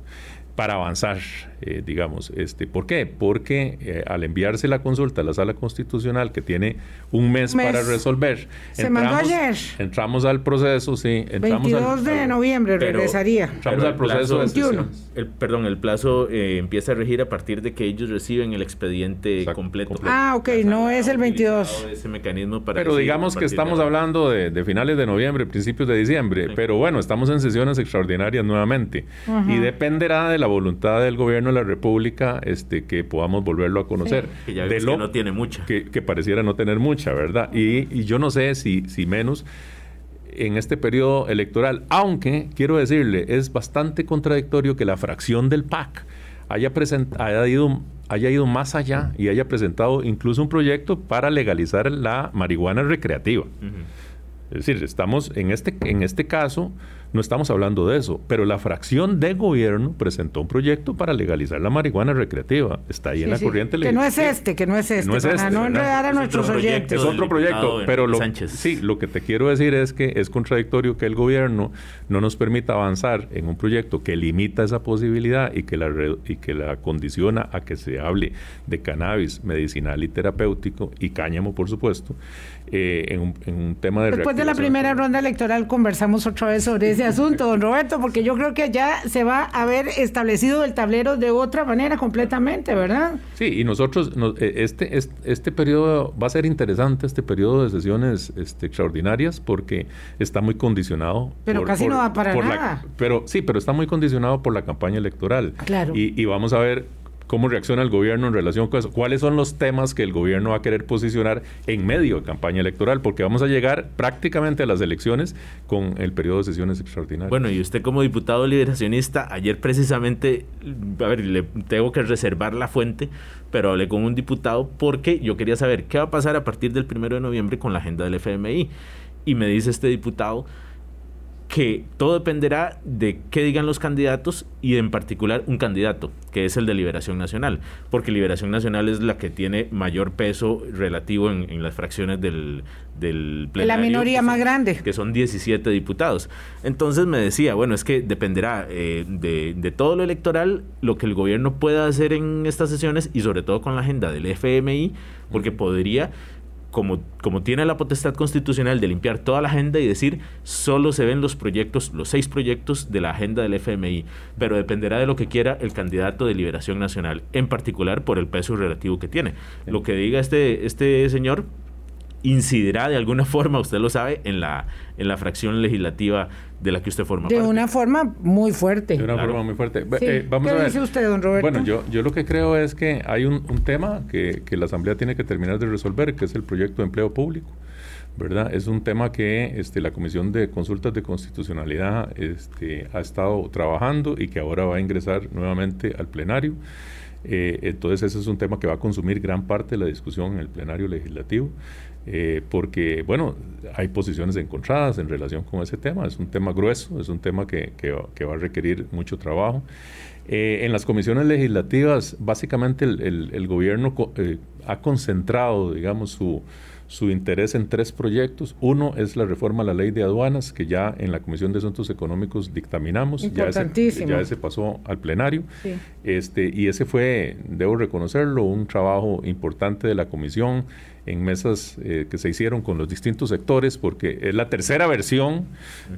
Speaker 4: Para avanzar, eh, digamos. Este, ¿Por qué? Porque eh, al enviarse la consulta a la sala constitucional, que tiene un mes, para resolver,
Speaker 2: se entramos, mandó ayer.
Speaker 4: Entramos al proceso, sí.
Speaker 2: Entramos 22 de noviembre regresaría.
Speaker 4: Entramos al proceso de 21.
Speaker 3: El, perdón, el plazo eh, empieza a regir a partir de que ellos reciben el expediente completo.
Speaker 2: Ah, ok, no es el 22.
Speaker 3: Ese mecanismo para
Speaker 4: pero digamos que estamos hablando de, finales de noviembre, principios de diciembre, pero bueno, estamos en sesiones extraordinarias nuevamente y dependerá de la voluntad del gobierno de la República este, que podamos volverlo a conocer.
Speaker 3: Que ya de lo, que no tiene mucha.
Speaker 4: Que, pareciera no tener mucha, ¿verdad? Y, yo no sé si, si menos en este periodo electoral, aunque quiero decirle, es bastante contradictorio que la fracción del PAC haya, haya, ido, haya ido más allá y haya presentado incluso un proyecto para legalizar la marihuana recreativa. Es decir, estamos en este, en este caso no estamos hablando de eso, pero la fracción de gobierno presentó un proyecto para legalizar la marihuana recreativa. Está ahí en la corriente
Speaker 2: Que no es este, que no es este, no es para este, no enredar a nuestros oyentes.
Speaker 4: Es otro proyecto, pero lo, sí, lo que te quiero decir es que es contradictorio que el gobierno no nos permita avanzar en un proyecto que limita esa posibilidad y que la, y que la condiciona a que se hable de cannabis medicinal y terapéutico y cáñamo, por supuesto, eh, en, un, en, un, tema de...
Speaker 2: Después de la primera ronda electoral conversamos otra vez sobre ese asunto, don Roberto, porque yo creo que ya se va a haber establecido el tablero de otra manera completamente, ¿verdad?
Speaker 4: Sí, y nosotros, eh, este, este, este periodo va a ser interesante, este periodo de sesiones este, extraordinarias, porque está muy condicionado.
Speaker 2: Pero casi no va para nada.
Speaker 4: pero sí, pero está muy condicionado por la campaña electoral.
Speaker 2: Claro.
Speaker 4: Y, y vamos a ver cómo reacciona el gobierno en relación con eso, cuáles son los temas que el gobierno va a querer posicionar en medio de campaña electoral, porque vamos a llegar prácticamente a las elecciones con el periodo de sesiones extraordinarias.
Speaker 3: Bueno, y usted como diputado liberacionista, ayer precisamente, a ver, le tengo que reservar la fuente, pero hablé con un diputado porque yo quería saber qué va a pasar a partir del primero de noviembre con la agenda del FMI. Y me dice este diputado, que todo dependerá de qué digan los candidatos y en particular un candidato, que es el de Liberación Nacional, porque Liberación Nacional es la que tiene mayor peso relativo en, las fracciones del, del
Speaker 2: plenario. La minoría más grande.
Speaker 3: Que son 17 diputados. Entonces me decía, bueno, es que dependerá eh, de, de todo lo electoral, lo que el gobierno pueda hacer en estas sesiones y sobre todo con la agenda del FMI, porque podría como, como tiene la potestad constitucional de limpiar toda la agenda y decir solo se ven los proyectos, los seis proyectos de la agenda del FMI, pero dependerá de lo que quiera el candidato de Liberación Nacional, en particular por el peso relativo que tiene. Lo que diga este, este señor incidirá de alguna forma, usted lo sabe, en la, en la fracción legislativa de la que usted forma
Speaker 2: de parte. De una forma muy fuerte.
Speaker 4: De una forma muy fuerte.
Speaker 2: Eh, vamos ¿Qué dice usted, don Roberto?
Speaker 4: Bueno, yo, yo lo que creo es que hay un, tema que, que, la Asamblea tiene que terminar de resolver, que es el proyecto de empleo público. ¿verdad? Es un tema que este, la Comisión de Consultas de Constitucionalidad este, ha estado trabajando y que ahora va a ingresar nuevamente al plenario. Eh, entonces ese es un tema que va a consumir gran parte de la discusión en el plenario legislativo. Eh, porque, bueno, hay posiciones encontradas en relación con ese tema. Es un tema grueso, es un tema que, que, va a requerir mucho trabajo. Eh, en las comisiones legislativas, básicamente el, el, gobierno eh, ha concentrado, digamos, su, su interés en tres proyectos. Uno es la reforma a la ley de aduanas, que ya en la Comisión de Asuntos Económicos dictaminamos. Ya ese, ya ese pasó al plenario. Este, y ese fue, debo reconocerlo, un trabajo importante de la Comisión en mesas eh, que se hicieron con los distintos sectores, porque es la tercera versión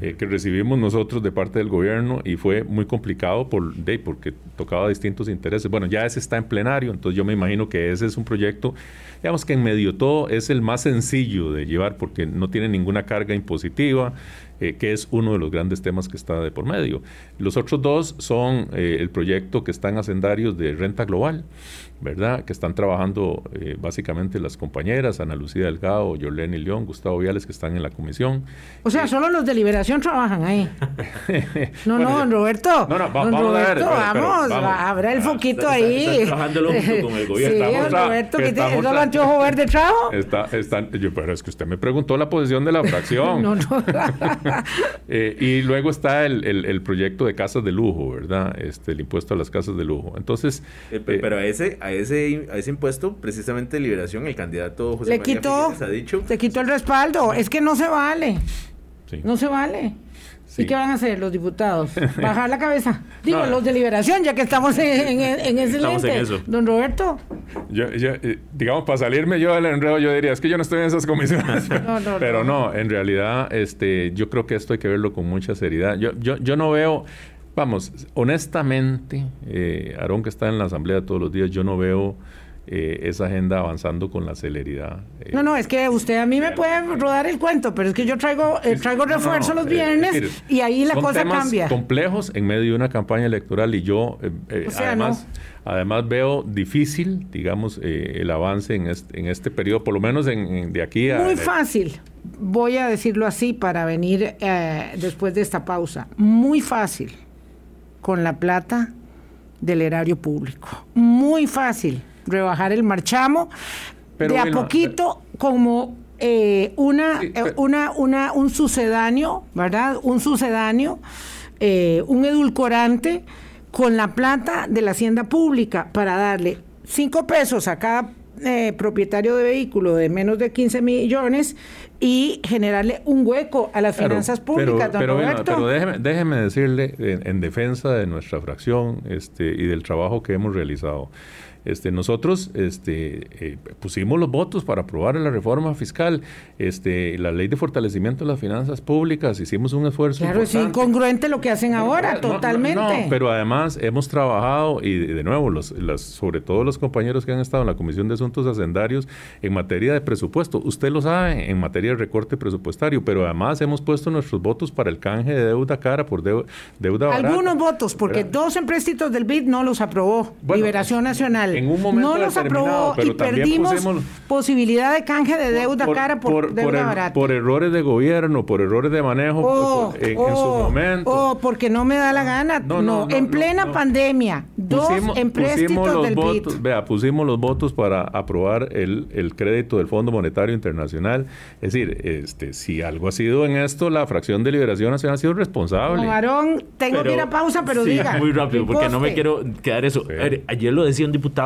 Speaker 4: eh, que recibimos nosotros de parte del gobierno y fue muy complicado por, de, porque tocaba distintos intereses. Bueno, ya ese está en plenario, entonces yo me imagino que ese es un proyecto, digamos que en medio todo es el más sencillo de llevar porque no tiene ninguna carga impositiva, eh, que es uno de los grandes temas que está de por medio. Los otros dos son el proyecto que está en hacendarios de renta global, ¿verdad? Que están trabajando eh, básicamente las compañeras, Ana Lucía Delgado, Yolene León, Gustavo Viales, que están en la comisión.
Speaker 2: O sea, solo los de Liberación trabajan ahí. no, no, don Roberto. No, no, vamos a ver. vamos, habrá el foquito ahí.
Speaker 3: trabajando junto con el gobierno.
Speaker 2: Sí, don Roberto, que tiene el anteojo verde trabajo.
Speaker 4: Está, están, yo, pero es que usted me preguntó la posición de la fracción.
Speaker 2: no, no.
Speaker 4: eh, y luego está el, el, el, proyecto de casas de lujo, ¿verdad? Este, el impuesto a las casas de lujo. Entonces...
Speaker 3: Eh, pero a ese ese, ese impuesto, precisamente Liberación, el candidato
Speaker 2: José le quitó, ha dicho. Se quitó el respaldo, es que no se vale. No se vale. ¿Y qué van a hacer los diputados? ¿Bajar la cabeza? Digo, los de liberación, ya que estamos en, ese lente. Don Roberto.
Speaker 4: Yo, eh, digamos, para salirme yo del enredo, yo diría, es que yo no estoy en esas comisiones. pero no, en realidad, este, yo creo que esto hay que verlo con mucha seriedad. Yo, yo, yo no veo, vamos, honestamente, eh, Aarón que está en la asamblea todos los días, yo no veo eh, esa agenda avanzando con la celeridad.
Speaker 2: Eh. no, no, es que usted a mí me puede rodar el cuento, pero es que yo traigo, eh, traigo refuerzo los viernes y ahí la cosa cambia.
Speaker 4: complejos en medio de una campaña electoral y yo además, además veo difícil, digamos, el avance en este, en este periodo, por lo menos en, de aquí a...
Speaker 2: Muy fácil, voy a decirlo así para venir después de esta pausa. Muy fácil con la plata del erario público. Muy fácil rebajar el marchamo, de a poquito como eh, una, eh, una, una, un sucedáneo, ¿verdad? Un sucedáneo, eh, un edulcorante con la plata de la hacienda pública para darle cinco pesos a cada propietario de vehículo de menos de 15 millones y generarle un hueco a las finanzas públicas,
Speaker 4: pero, pero, déjeme, déjeme, decirle en, en, defensa de nuestra fracción este, y del trabajo que hemos realizado. Este, nosotros este, eh, pusimos los votos para aprobar la reforma fiscal, este, la ley de fortalecimiento de las finanzas públicas, hicimos un esfuerzo.
Speaker 2: Claro, es incongruente lo que hacen ahora, totalmente. No,
Speaker 4: pero además hemos trabajado, y de nuevo, los, sobre todo los compañeros que han estado en la Comisión de Asuntos Hacendarios en materia de presupuesto. Usted lo sabe, en materia de recorte presupuestario, pero además hemos puesto nuestros votos para el canje de deuda cara por deuda, deuda
Speaker 2: Algunos votos, porque dos empréstitos del BID no los aprobó Liberación Nacional no los aprobó y perdimos posibilidad de canje de deuda cara por, deuda barata.
Speaker 4: Por errores de gobierno, por errores de manejo
Speaker 2: oh, en, su oh, momento. Oh, porque no me da la gana. No, en plena pandemia, dos empréstitos del
Speaker 4: votos, Vea, pusimos los votos para aprobar el, el crédito del Fondo Monetario Internacional. Es decir, este, si algo ha sido en esto, la fracción de Liberación Nacional ha sido responsable.
Speaker 2: Varón, tengo que ir a pausa, pero diga.
Speaker 3: Muy rápido, porque no me quiero quedar eso. ayer lo decía un diputado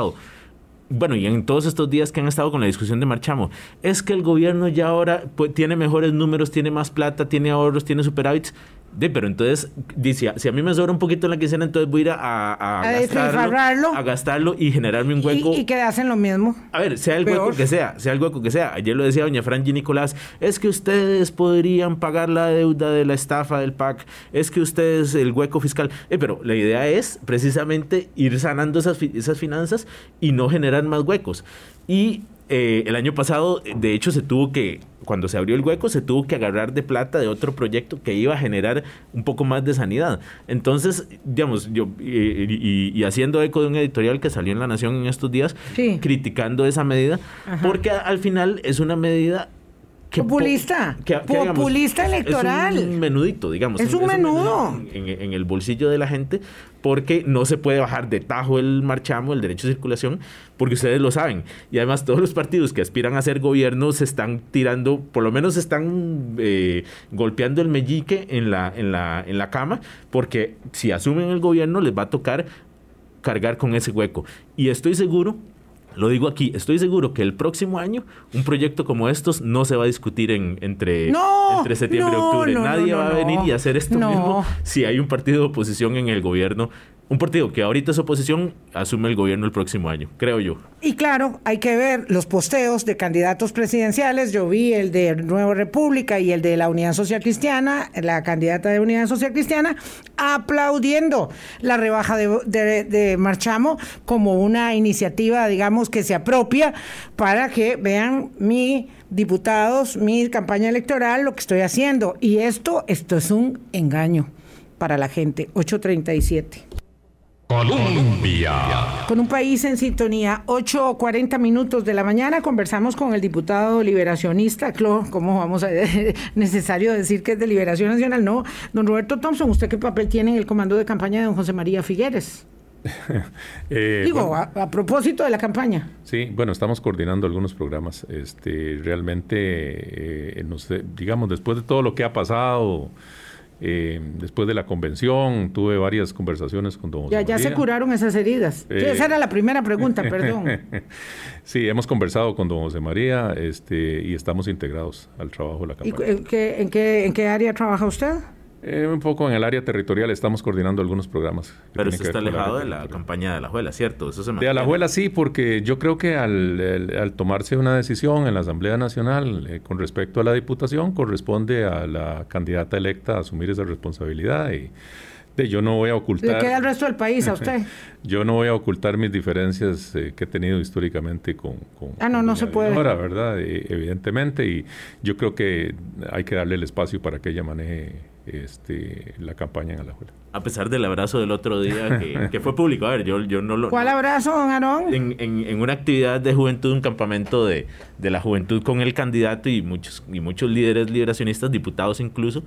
Speaker 3: bueno, y en todos estos días que han estado con la discusión de Marchamo, es que el gobierno ya ahora pues, tiene mejores números, tiene más plata, tiene ahorros, tiene superávits. De, pero entonces, dice, si a mí me sobra un poquito en la quincena, entonces voy a ir a, a, gastarlo, a gastarlo y generarme un hueco.
Speaker 2: Y, que hacen lo mismo.
Speaker 3: A ver, sea el hueco que sea, sea el hueco que sea. Ayer lo decía doña Franji Nicolás, es que ustedes podrían pagar la deuda de la estafa del PAC, es que ustedes el hueco fiscal. Eh, pero la idea es precisamente ir sanando esas, esas finanzas y no generar más huecos. Y eh, el año pasado, de hecho, se tuvo que, cuando se abrió el hueco, se tuvo que agarrar de plata de otro proyecto que iba a generar un poco más de sanidad. Entonces, digamos, yo, y, haciendo eco de un editorial que salió en La Nación en estos días, criticando esa medida, porque al final es una medida
Speaker 2: populista. populista electoral.
Speaker 3: Es un menudito, digamos.
Speaker 2: Es un menudo.
Speaker 3: en, el bolsillo de la gente, porque no se puede bajar de tajo el marchamo, el derecho de circulación, porque ustedes lo saben. Y además todos los partidos que aspiran a ser gobierno se están tirando, por lo menos están eh, golpeando el meñique en la, en, la, en la cama, porque si asumen el gobierno les va a tocar cargar con ese hueco. Y estoy seguro lo digo aquí, estoy seguro que el próximo año un proyecto como estos no se va a discutir en, entre, entre septiembre y octubre. Nadie va a venir y hacer esto mismo si hay un partido de oposición en el gobierno un partido que ahorita es oposición asume el gobierno el próximo año, creo yo.
Speaker 2: Y claro, hay que ver los posteos de candidatos presidenciales. Yo vi el de Nueva República y el de la Unidad Social Cristiana, la candidata de Unidad Social Cristiana, aplaudiendo la rebaja de, de Marchamo como una iniciativa, digamos, que se apropia para que vean mi diputados, mi campaña electoral, lo que estoy haciendo. Y esto, esto es un engaño para la gente. 837.
Speaker 1: Colombia.
Speaker 2: Con un país en sintonía, 8 o 40 minutos de la mañana, conversamos con el diputado liberacionista, ¿cómo vamos a necesario decir que es de Liberación Nacional? No, don Roberto Thompson, ¿usted qué papel tiene en el comando de campaña de don José María Figueres? Eh, Digo, a, propósito de la campaña.
Speaker 4: Sí, bueno, estamos coordinando algunos programas. Este, realmente, eh, digamos, después de todo lo que ha pasado Eh, después de la convención tuve varias conversaciones con don José
Speaker 2: Ya, ya se curaron esas heridas. Sí, esa era la primera pregunta, perdón.
Speaker 4: sí, hemos conversado con don José María este, y estamos integrados al trabajo de la campaña.
Speaker 2: ¿Y en qué, en qué, en qué área trabaja usted?
Speaker 4: Eh, un poco en el área territorial estamos coordinando algunos programas.
Speaker 3: Pero usted está alejado de la campaña de la Juela, ¿cierto?
Speaker 4: Eso se de la Juela sí, porque yo creo que al, al, tomarse una decisión en la Asamblea Nacional eh, con respecto a la Diputación, corresponde a la candidata electa a asumir esa responsabilidad y de, yo no voy a ocultar...
Speaker 2: ¿Le queda el resto del país a usted?
Speaker 4: yo no voy a ocultar mis diferencias eh, que he tenido históricamente con... con
Speaker 2: ah, no, no se puede.
Speaker 4: Ahora, ¿verdad? evidentemente, y yo creo que hay que darle el espacio para que ella maneje este, la campaña en Alajuela.
Speaker 3: A pesar del abrazo del otro día que, fue público. A ver, yo, yo no lo...
Speaker 2: ¿Cuál abrazo, don Aarón?
Speaker 3: En, en, una actividad de juventud, un campamento de, de, la juventud con el candidato y muchos, y muchos líderes liberacionistas, diputados incluso,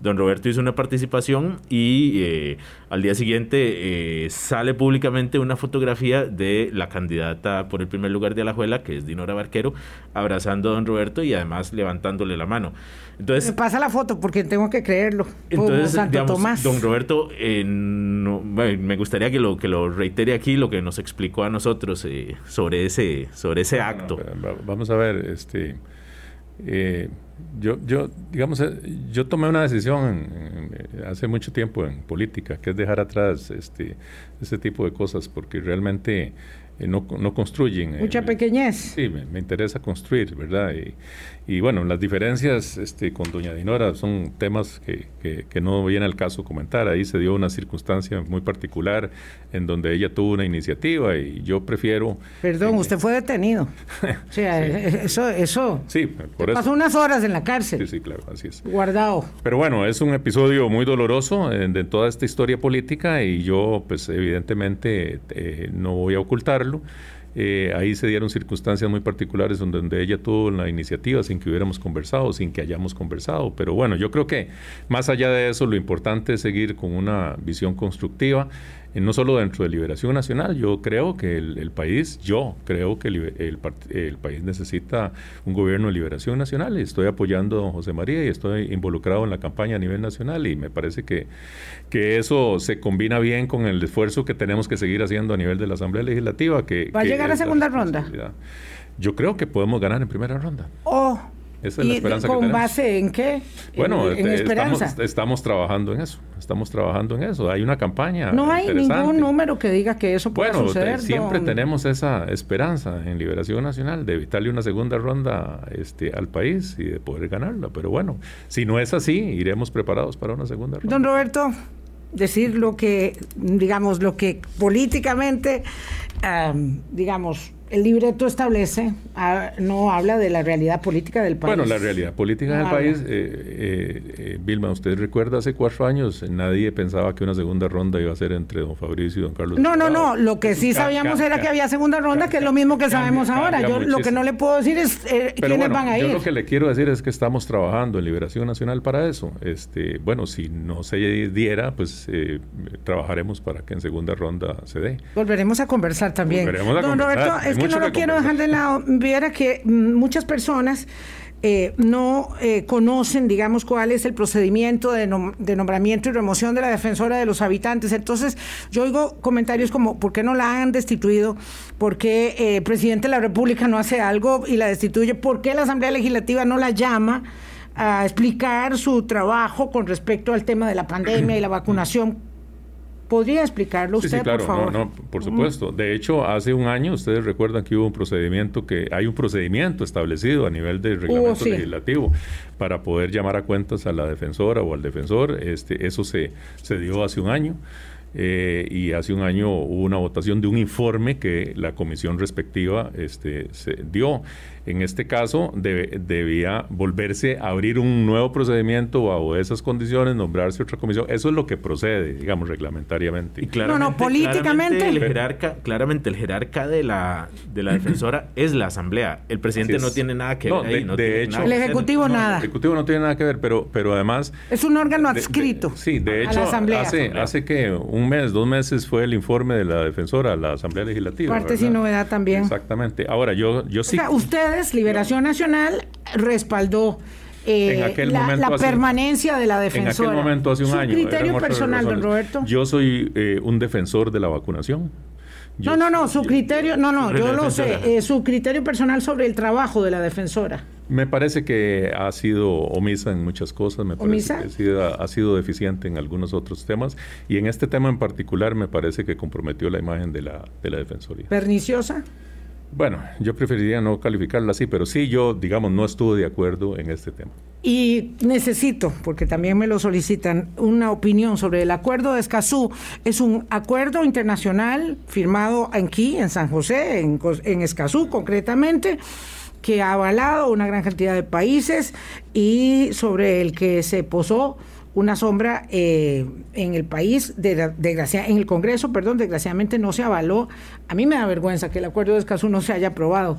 Speaker 3: don Roberto hizo una participación y eh, al día siguiente eh, sale públicamente una fotografía de la candidata por el primer lugar de Alajuela, que es Dinora Barquero, abrazando a don Roberto y además levantándole la mano.
Speaker 2: Entonces, Me pasa la foto porque tengo que creerlo.
Speaker 3: Entonces, Santo Tomás. don Roberto, eh, me gustaría que lo que lo reitere aquí lo que nos explicó a nosotros eh, sobre ese sobre ese acto.
Speaker 4: vamos a ver, este, eh, yo, yo, digamos, yo tomé una decisión hace mucho tiempo en política, que es dejar atrás este, ese tipo de cosas, porque realmente eh, no, no, construyen.
Speaker 2: Mucha pequeñez.
Speaker 4: Sí, me, interesa construir, ¿verdad? Y, y, bueno, las diferencias este, con doña Dinora son temas que, que, no viene al caso comentar. Ahí se dio una circunstancia muy particular en donde ella tuvo una iniciativa y yo prefiero...
Speaker 2: Perdón, usted fue detenido. o sea, eso... eso
Speaker 4: sí, por
Speaker 2: eso. Pasó unas horas en la cárcel.
Speaker 4: Sí, sí, claro, así es.
Speaker 2: Guardado.
Speaker 4: Pero bueno, es un episodio muy doloroso eh, de toda esta historia política y yo, pues evidentemente, eh, no voy a ocultar eh, ahí se dieron circunstancias muy particulares donde, ella tuvo la iniciativa sin que hubiéramos conversado, sin que hayamos conversado. Pero bueno, yo creo que más allá de eso, lo importante es seguir con una visión constructiva no solo dentro de Liberación Nacional, yo creo que el, país, yo creo que el, país necesita un gobierno de liberación nacional. Estoy apoyando a don José María y estoy involucrado en la campaña a nivel nacional y me parece que, que eso se combina bien con el esfuerzo que tenemos que seguir haciendo a nivel de la Asamblea Legislativa. Que,
Speaker 2: ¿Va a llegar a segunda ronda?
Speaker 4: Yo creo que podemos ganar en primera ronda.
Speaker 2: Oh. Esa es la esperanza ¿Con base en qué?
Speaker 4: Bueno, estamos, trabajando en eso. Estamos trabajando en eso. Hay una campaña.
Speaker 2: No hay ningún número que diga que eso pueda bueno, suceder.
Speaker 4: siempre tenemos esa esperanza en Liberación Nacional de evitarle una segunda ronda este, al país y de poder ganarla. Pero bueno, si no es así, iremos preparados para una segunda ronda.
Speaker 2: Don Roberto, decir lo que, digamos, lo que políticamente, digamos, el libreto establece, ah, no habla de la realidad política del país.
Speaker 4: Bueno, la realidad política del país, eh, eh, eh, Vilma, usted recuerda hace cuatro años, nadie pensaba que una segunda ronda iba a ser entre don Fabricio y don Carlos.
Speaker 2: No, no, no, lo que sí sabíamos era que había segunda ronda, que es lo mismo que sabemos ahora. Yo lo que no le puedo decir es quiénes van a ir.
Speaker 4: Yo lo que le quiero decir es que estamos trabajando en Liberación Nacional para eso. Este, bueno, si no se diera, pues trabajaremos para que en segunda ronda se dé.
Speaker 2: Volveremos a conversar también.
Speaker 4: Volveremos a don Roberto,
Speaker 2: es que no lo quiero dejar de lado. Viera que muchas personas eh, no eh, conocen, digamos, cuál es el procedimiento de, nombramiento y remoción de la defensora de los habitantes. Entonces, yo oigo comentarios como, ¿por qué no la han destituido? ¿Por qué eh, el presidente de la República no hace algo y la destituye? ¿Por qué la Asamblea Legislativa no la llama? a explicar su trabajo con respecto al tema de la pandemia y la vacunación ¿Podría explicarlo usted,
Speaker 4: claro,
Speaker 2: por favor?
Speaker 4: No, por supuesto. De hecho, hace un año, ustedes recuerdan que hubo un procedimiento, que hay un procedimiento establecido a nivel del reglamento legislativo para poder llamar a cuentas a la defensora o al defensor. Este, eso se, se dio hace un año. Eh, y hace un año hubo una votación de un informe que la comisión respectiva este, se dio. En este caso, debía volverse a abrir un nuevo procedimiento bajo esas condiciones, nombrarse otra comisión. Eso es lo que procede, digamos, reglamentariamente.
Speaker 3: Y no, no, políticamente. Claramente el jerarca, claramente el jerarca de la, de la defensora es la asamblea. El presidente no tiene nada que ver ahí.
Speaker 2: De, hecho, el ejecutivo nada.
Speaker 4: El ejecutivo no tiene nada que ver, pero, pero además.
Speaker 2: Es un órgano adscrito.
Speaker 4: sí, de hecho, hace, hace que un mes, dos meses fue el informe de la defensora a la asamblea legislativa.
Speaker 2: Parte sin novedad también.
Speaker 4: Exactamente. Ahora, yo, yo sí.
Speaker 2: O sea, ustedes Liberación Nacional respaldó en aquel la, momento la permanencia de la defensora.
Speaker 4: En aquel momento hace un
Speaker 2: Su
Speaker 4: año.
Speaker 2: criterio personal, don Roberto.
Speaker 4: Yo soy eh, un defensor de la vacunación.
Speaker 2: no, no, no, su criterio, no, no, yo lo sé, eh, su criterio personal sobre el trabajo de la defensora.
Speaker 4: Me parece que ha sido omisa en muchas cosas, me parece que ha sido, ha sido, deficiente en algunos otros temas y en este tema en particular me parece que comprometió la imagen de la, de la Defensoría.
Speaker 2: ¿Perniciosa?
Speaker 4: Bueno, yo preferiría no calificarla así, pero sí yo, digamos, no estuve de acuerdo en este tema.
Speaker 2: Y necesito, porque también me lo solicitan, una opinión sobre el acuerdo de Escazú. Es un acuerdo internacional firmado aquí, en San José, en, en Escazú concretamente que ha avalado una gran cantidad de países y sobre el que se posó una sombra eh, en el país, de, en el Congreso, perdón, desgraciadamente no se avaló. A mí me da vergüenza que el acuerdo de Escazú no se haya aprobado.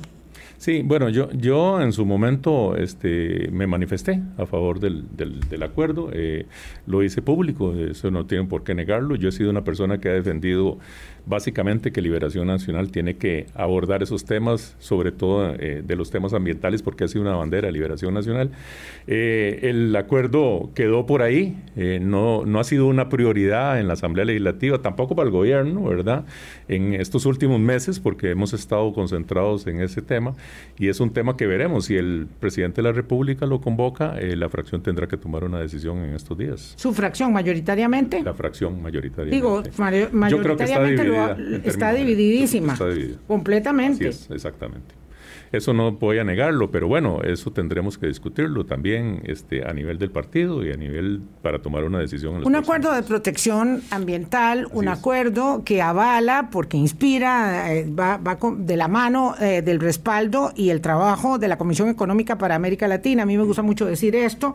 Speaker 4: Sí, bueno, yo, yo en su momento este, me manifesté a favor del, del, acuerdo, eh, lo hice público, eso no tienen por qué negarlo. Yo he sido una persona que ha defendido básicamente que Liberación Nacional tiene que abordar esos temas, sobre todo eh, de los temas ambientales, porque ha sido una bandera de Liberación Nacional. Eh, el acuerdo quedó por ahí, no, no ha sido una prioridad en la Asamblea Legislativa, tampoco para el gobierno, ¿verdad? En estos últimos meses, porque hemos estado concentrados en ese tema. Y es un tema que veremos. Si el presidente de la República lo convoca, eh, la fracción tendrá que tomar una decisión en estos días.
Speaker 2: ¿Su fracción mayoritariamente?
Speaker 4: La fracción mayoritariamente.
Speaker 2: Digo, mayoritariamente está, divididísima.
Speaker 4: Está dividida.
Speaker 2: Completamente.
Speaker 4: Así es, exactamente. Eso no voy a negarlo, pero bueno, eso tendremos que discutirlo también este, a nivel del partido y a nivel para tomar una decisión.
Speaker 2: un acuerdo de protección ambiental, un acuerdo que avala, porque inspira, eh, va, va de la mano eh, del respaldo y el trabajo de la Comisión Económica para América Latina. A mí me gusta mucho decir esto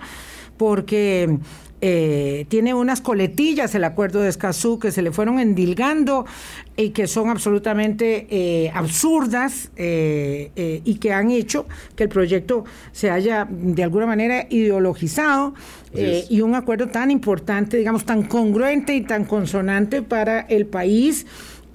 Speaker 2: porque eh, tiene unas coletillas el acuerdo de Escazú que se le fueron endilgando y que son absolutamente eh, absurdas eh, y que han hecho que el proyecto se haya de alguna manera ideologizado y un acuerdo tan importante, digamos, tan congruente y tan consonante para el país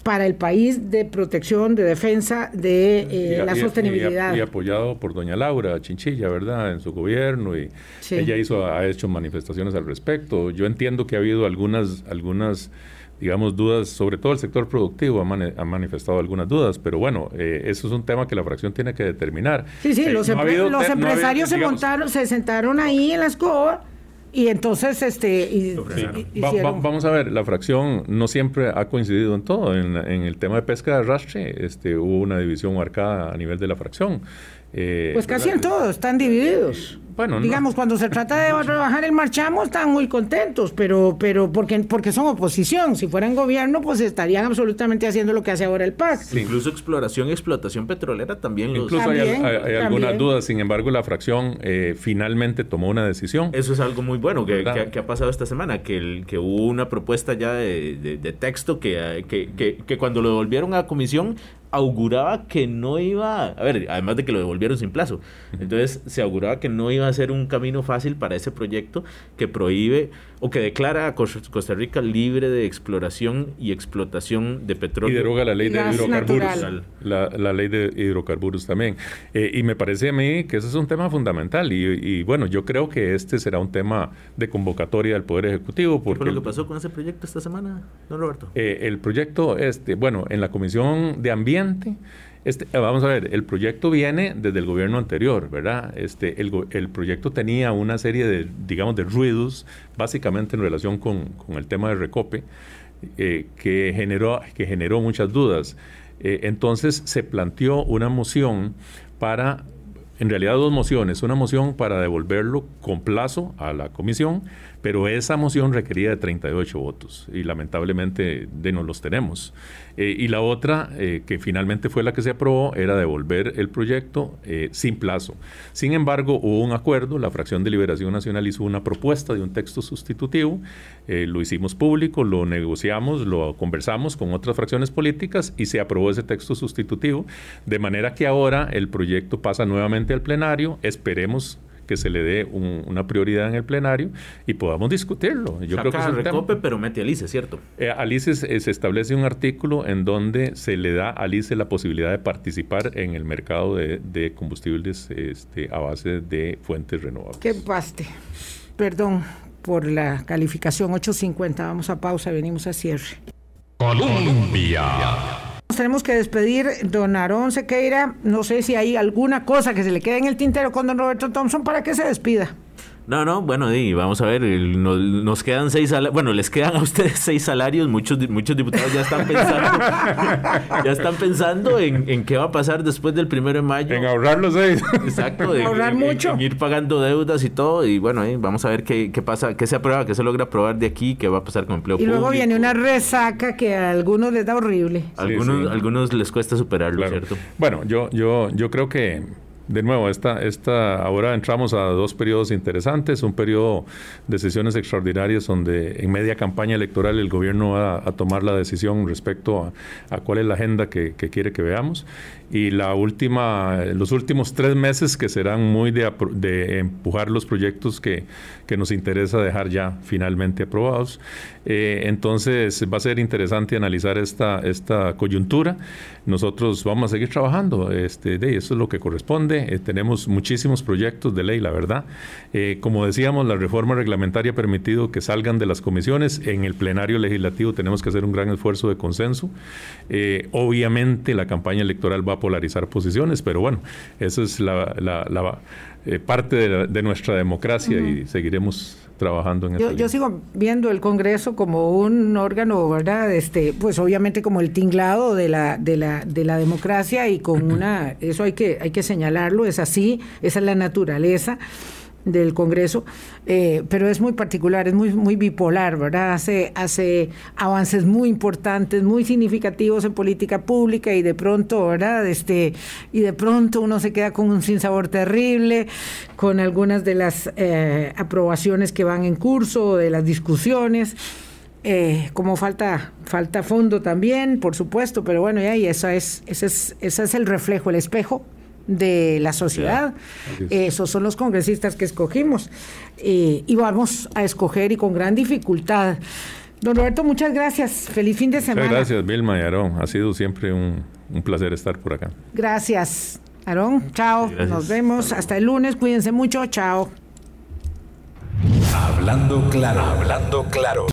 Speaker 2: para el país de protección, de defensa de eh, la sostenibilidad.
Speaker 4: Y, apoyado por doña Laura Chinchilla, ¿verdad? En su gobierno y ella hizo, ha hecho manifestaciones al respecto. Yo entiendo que ha habido algunas, algunas digamos, dudas, sobre todo el sector productivo ha, manifestado algunas dudas, pero bueno, eh, eso es un tema que la fracción tiene que determinar.
Speaker 2: Sí, sí, los, empresarios se montaron, se sentaron ahí en la escoba y entonces, este...
Speaker 4: vamos a ver, la fracción no siempre ha coincidido en todo. En, el tema de pesca de arrastre este, hubo una división marcada a nivel de la fracción.
Speaker 2: Eh, pues casi en todo, están divididos. Bueno, digamos, cuando se trata de rebajar el marchamo están muy contentos, pero, pero porque, porque son oposición. Si fueran gobierno, pues estarían absolutamente haciendo lo que hace ahora el PAC.
Speaker 3: Incluso exploración y explotación petrolera también.
Speaker 4: Incluso hay, algunas dudas, sin embargo, la fracción eh, finalmente tomó una decisión.
Speaker 3: Eso es algo muy bueno que, ha pasado esta semana, que, el, que hubo una propuesta ya de, de, texto que, que, que cuando lo devolvieron a comisión auguraba que no iba, a ver, además de que lo devolvieron sin plazo, entonces se auguraba que no iba a ser un camino fácil para ese proyecto que prohíbe o que declara a Costa Rica libre de exploración y explotación de petróleo.
Speaker 4: Y deroga la ley de hidrocarburos. La, ley de hidrocarburos también. Eh, y me parece a mí que ese es un tema fundamental. Y, bueno, yo creo que este será un tema de convocatoria del Poder Ejecutivo. Porque
Speaker 3: ¿Qué fue lo que pasó con ese proyecto esta semana, don Roberto?
Speaker 4: Eh, el proyecto, este, bueno, en la Comisión de Ambiente este, eh, vamos a ver, el proyecto viene desde el gobierno anterior, ¿verdad? Este, el, el proyecto tenía una serie de, digamos, de ruidos, básicamente en relación con, el tema de Recope, eh, que, generó, que generó muchas dudas. Eh, entonces se planteó una moción para, en realidad dos mociones, una moción para devolverlo con plazo a la comisión, pero esa moción requería de 38 votos y lamentablemente de no los tenemos. Eh, y la otra, eh, que finalmente fue la que se aprobó, era devolver el proyecto eh, sin plazo. Sin embargo, hubo un acuerdo, la fracción de Liberación Nacional hizo una propuesta de un texto sustitutivo, lo hicimos público, lo negociamos, lo conversamos con otras fracciones políticas y se aprobó ese texto sustitutivo, de manera que ahora el proyecto pasa nuevamente al plenario, esperemos que se le dé una prioridad en el plenario y podamos discutirlo.
Speaker 3: Yo creo que es recope, pero mete a Alice, ¿cierto?
Speaker 4: Eh, Alice se establece un artículo en donde se le da a Alice la posibilidad de participar en el mercado de, combustibles este, a base de fuentes renovables.
Speaker 2: Qué paste. Perdón por la calificación 850. Vamos a pausa, venimos a cierre. Colombia. Nos tenemos que despedir, don Aarón Sequeira. No sé si hay alguna cosa que se le quede en el tintero con don Roberto Thompson para que se despida.
Speaker 3: No, no, bueno, y vamos a ver, nos, quedan seis salarios, bueno, les quedan a ustedes seis salarios, muchos, muchos diputados ya están pensando, ya están pensando en, qué va a pasar después del primero de mayo.
Speaker 4: En ahorrar los seis.
Speaker 3: Exacto, en, ahorrar mucho. En, ir pagando deudas y todo, y bueno, vamos a ver qué, qué, pasa, qué se aprueba, qué se logra aprobar de aquí, qué va a pasar con empleo
Speaker 2: y luego viene una resaca que a algunos les da horrible.
Speaker 3: algunos, algunos les cuesta superarlo, ¿cierto?
Speaker 4: Bueno, yo, yo, yo creo que de nuevo, esta, esta, ahora entramos a dos periodos interesantes, un periodo de sesiones extraordinarias donde en media campaña electoral el gobierno va a, tomar la decisión respecto a, cuál es la agenda que, quiere que veamos y la última, los últimos tres meses que serán muy de, de empujar los proyectos que, que, nos interesa dejar ya finalmente aprobados. Eh, entonces va a ser interesante analizar esta, esta coyuntura. Nosotros vamos a seguir trabajando, este, de, eso es lo que corresponde. Eh, tenemos muchísimos proyectos de ley, la verdad. Eh, como decíamos, la reforma reglamentaria ha permitido que salgan de las comisiones. En el plenario legislativo tenemos que hacer un gran esfuerzo de consenso. obviamente la campaña electoral va a polarizar posiciones, pero bueno, eso es la, parte de, nuestra democracia y seguiremos trabajando en
Speaker 2: yo, yo sigo viendo el Congreso como un órgano, ¿verdad? Este, pues obviamente como el tinglado de la, de la, de la democracia y con una, eso hay que, hay que señalarlo, es así, esa es la naturaleza del Congreso, eh, pero es muy particular, es muy, muy bipolar, ¿verdad? Hace, hace avances muy importantes, muy significativos en política pública y de pronto, ¿verdad? Este, y de pronto uno se queda con un sinsabor terrible, con algunas de las eh, aprobaciones que van en curso, de las discusiones. Eh, como falta, falta fondo también, por supuesto, pero bueno, ya, y eso es, ese es, ese es el reflejo, el espejo de la sociedad. Esos son los congresistas que escogimos eh, y vamos a escoger y con gran dificultad. Don Roberto, muchas gracias. Feliz fin de semana.
Speaker 4: Muchas gracias, Vilma y Aarón. Ha sido siempre un, placer estar por acá.
Speaker 2: Gracias, Aarón. Chao. Nos vemos. Hasta el lunes. Cuídense mucho. Chao.
Speaker 1: Hablando claro, hablando claro.